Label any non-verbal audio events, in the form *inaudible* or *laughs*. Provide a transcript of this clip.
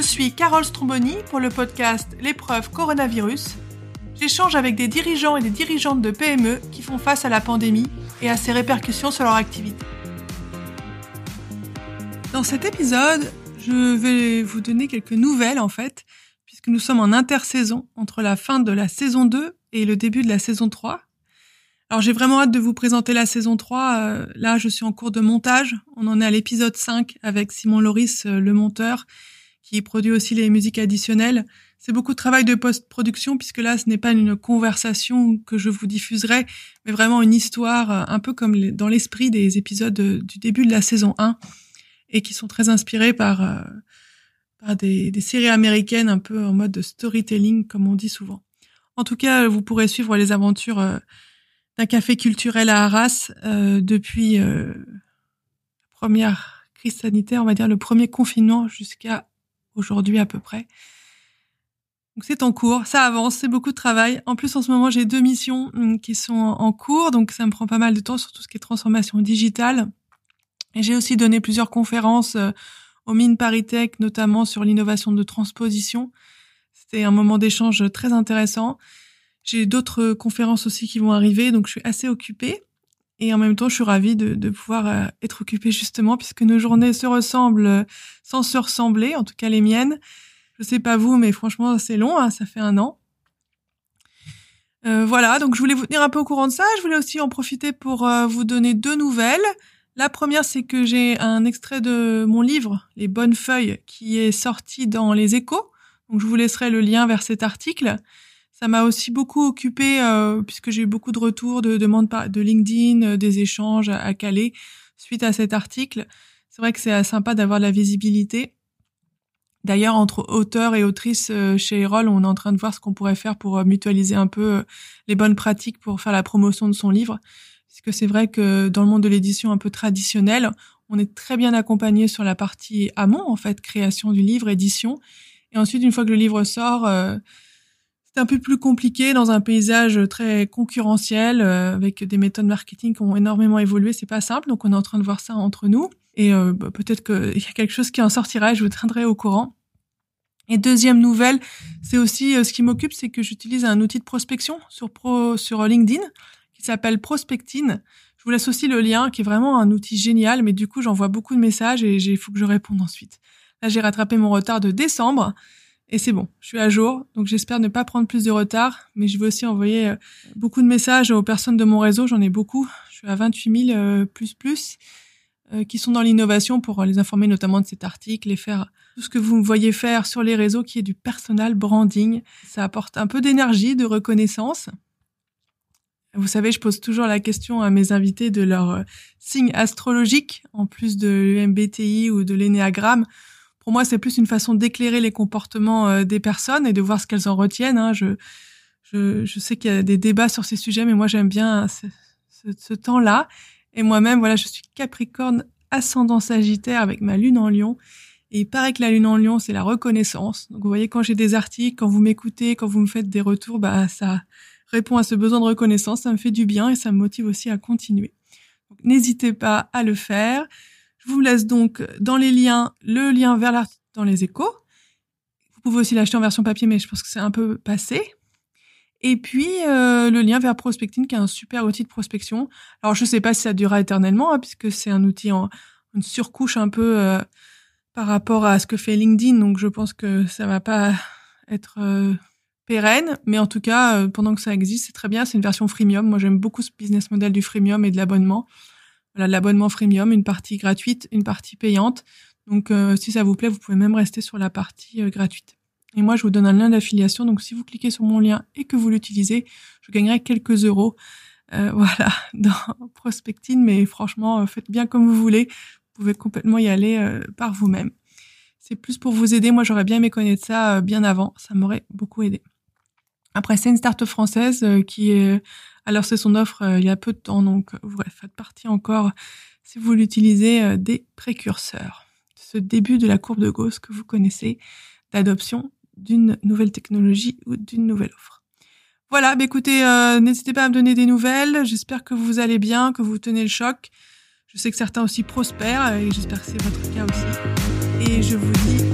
Je suis Carole Stromboni pour le podcast L'épreuve coronavirus. J'échange avec des dirigeants et des dirigeantes de PME qui font face à la pandémie et à ses répercussions sur leur activité. Dans cet épisode, je vais vous donner quelques nouvelles en fait, puisque nous sommes en intersaison entre la fin de la saison 2 et le début de la saison 3. Alors j'ai vraiment hâte de vous présenter la saison 3. Euh, là, je suis en cours de montage. On en est à l'épisode 5 avec Simon Loris, euh, le monteur, qui produit aussi les musiques additionnelles. C'est beaucoup de travail de post-production puisque là, ce n'est pas une conversation que je vous diffuserai, mais vraiment une histoire, euh, un peu comme dans l'esprit des épisodes du début de la saison 1 et qui sont très inspirés par, par des, séries américaines un peu en mode storytelling, comme on dit souvent. En tout cas, vous pourrez suivre les aventures d'un café culturel à Arras euh, depuis euh, la première crise sanitaire, on va dire le premier confinement jusqu'à aujourd'hui à peu près. Donc c'est en cours, ça avance, c'est beaucoup de travail. En plus en ce moment j'ai deux missions hum, qui sont en cours, donc ça me prend pas mal de temps sur tout ce qui est transformation digitale. Et j'ai aussi donné plusieurs conférences euh, aux mines Paritech, notamment sur l'innovation de transposition. C'était un moment d'échange très intéressant. J'ai d'autres conférences aussi qui vont arriver, donc je suis assez occupée. Et en même temps, je suis ravie de, de pouvoir euh, être occupée justement, puisque nos journées se ressemblent euh, sans se ressembler, en tout cas les miennes. Je sais pas vous, mais franchement, c'est long, hein, ça fait un an. Euh, voilà, donc je voulais vous tenir un peu au courant de ça. Je voulais aussi en profiter pour euh, vous donner deux nouvelles. La première, c'est que j'ai un extrait de mon livre, Les Bonnes Feuilles, qui est sorti dans les échos. Donc je vous laisserai le lien vers cet article. Ça m'a aussi beaucoup occupé euh, puisque j'ai eu beaucoup de retours, de demandes de LinkedIn, euh, des échanges à, Calais suite à cet article. C'est vrai que c'est sympa d'avoir de la visibilité. D'ailleurs, entre auteurs et autrices euh, chez Erol, on est en train de voir ce qu'on pourrait faire pour mutualiser un peu les bonnes pratiques pour faire la promotion de son livre. Parce c'est vrai que dans le monde de l'édition un peu traditionnel, on est très bien accompagné sur la partie amont, en fait, création du livre, édition. Et ensuite, une fois que le livre sort, c'est un peu plus compliqué dans un paysage très concurrentiel euh, avec des méthodes marketing qui ont énormément évolué. C'est pas simple, donc on est en train de voir ça entre nous. Et euh, bah, peut-être qu'il *laughs* y a quelque chose qui en sortira. Je vous tiendrai au courant. Et deuxième nouvelle, c'est aussi euh, ce qui m'occupe, c'est que j'utilise un outil de prospection sur pro, sur LinkedIn qui s'appelle Prospectine. Je vous laisse aussi le lien, qui est vraiment un outil génial. Mais du coup, j'envoie beaucoup de messages et il faut que je réponde ensuite. Là, j'ai rattrapé mon retard de décembre. Et c'est bon, je suis à jour, donc j'espère ne pas prendre plus de retard, mais je vais aussi envoyer euh, beaucoup de messages aux personnes de mon réseau, j'en ai beaucoup, je suis à 28 000 euh, plus plus, euh, qui sont dans l'innovation pour les informer notamment de cet article et faire tout ce que vous me voyez faire sur les réseaux qui est du personal branding. Ça apporte un peu d'énergie, de reconnaissance. Vous savez, je pose toujours la question à mes invités de leur signe astrologique, en plus de l'MBTI ou de l'énéagramme pour moi, c'est plus une façon d'éclairer les comportements euh, des personnes et de voir ce qu'elles en retiennent. Hein. Je, je, je, sais qu'il y a des débats sur ces sujets, mais moi, j'aime bien ce, ce, ce temps-là. Et moi-même, voilà, je suis Capricorne ascendant Sagittaire avec ma lune en Lion. Et il paraît que la lune en Lion, c'est la reconnaissance. Donc, vous voyez, quand j'ai des articles, quand vous m'écoutez, quand vous me faites des retours, bah, ça répond à ce besoin de reconnaissance. Ça me fait du bien et ça me motive aussi à continuer. N'hésitez pas à le faire. Je vous laisse donc dans les liens le lien vers l'article dans les échos. Vous pouvez aussi l'acheter en version papier, mais je pense que c'est un peu passé. Et puis euh, le lien vers Prospecting, qui est un super outil de prospection. Alors je ne sais pas si ça durera éternellement, hein, puisque c'est un outil en une surcouche un peu euh, par rapport à ce que fait LinkedIn. Donc je pense que ça va pas être euh, pérenne, mais en tout cas pendant que ça existe, c'est très bien. C'est une version freemium. Moi j'aime beaucoup ce business model du freemium et de l'abonnement. Voilà, l'abonnement freemium, une partie gratuite, une partie payante. Donc, euh, si ça vous plaît, vous pouvez même rester sur la partie euh, gratuite. Et moi, je vous donne un lien d'affiliation. Donc, si vous cliquez sur mon lien et que vous l'utilisez, je gagnerai quelques euros. Euh, *laughs* voilà, dans Prospectine. Mais franchement, faites bien comme vous voulez. Vous pouvez complètement y aller par vous-même. C'est plus pour vous aider. Moi, j'aurais bien aimé connaître ça bien avant. Ça m'aurait beaucoup aidé. Après, c'est une start-up française qui est alors c'est son offre euh, il y a peu de temps, donc vous faites partie encore, si vous l'utilisez, euh, des précurseurs. Ce début de la courbe de Gauss que vous connaissez d'adoption d'une nouvelle technologie ou d'une nouvelle offre. Voilà, bah écoutez, euh, n'hésitez pas à me donner des nouvelles. J'espère que vous allez bien, que vous tenez le choc. Je sais que certains aussi prospèrent et j'espère que c'est votre cas aussi. Et je vous dis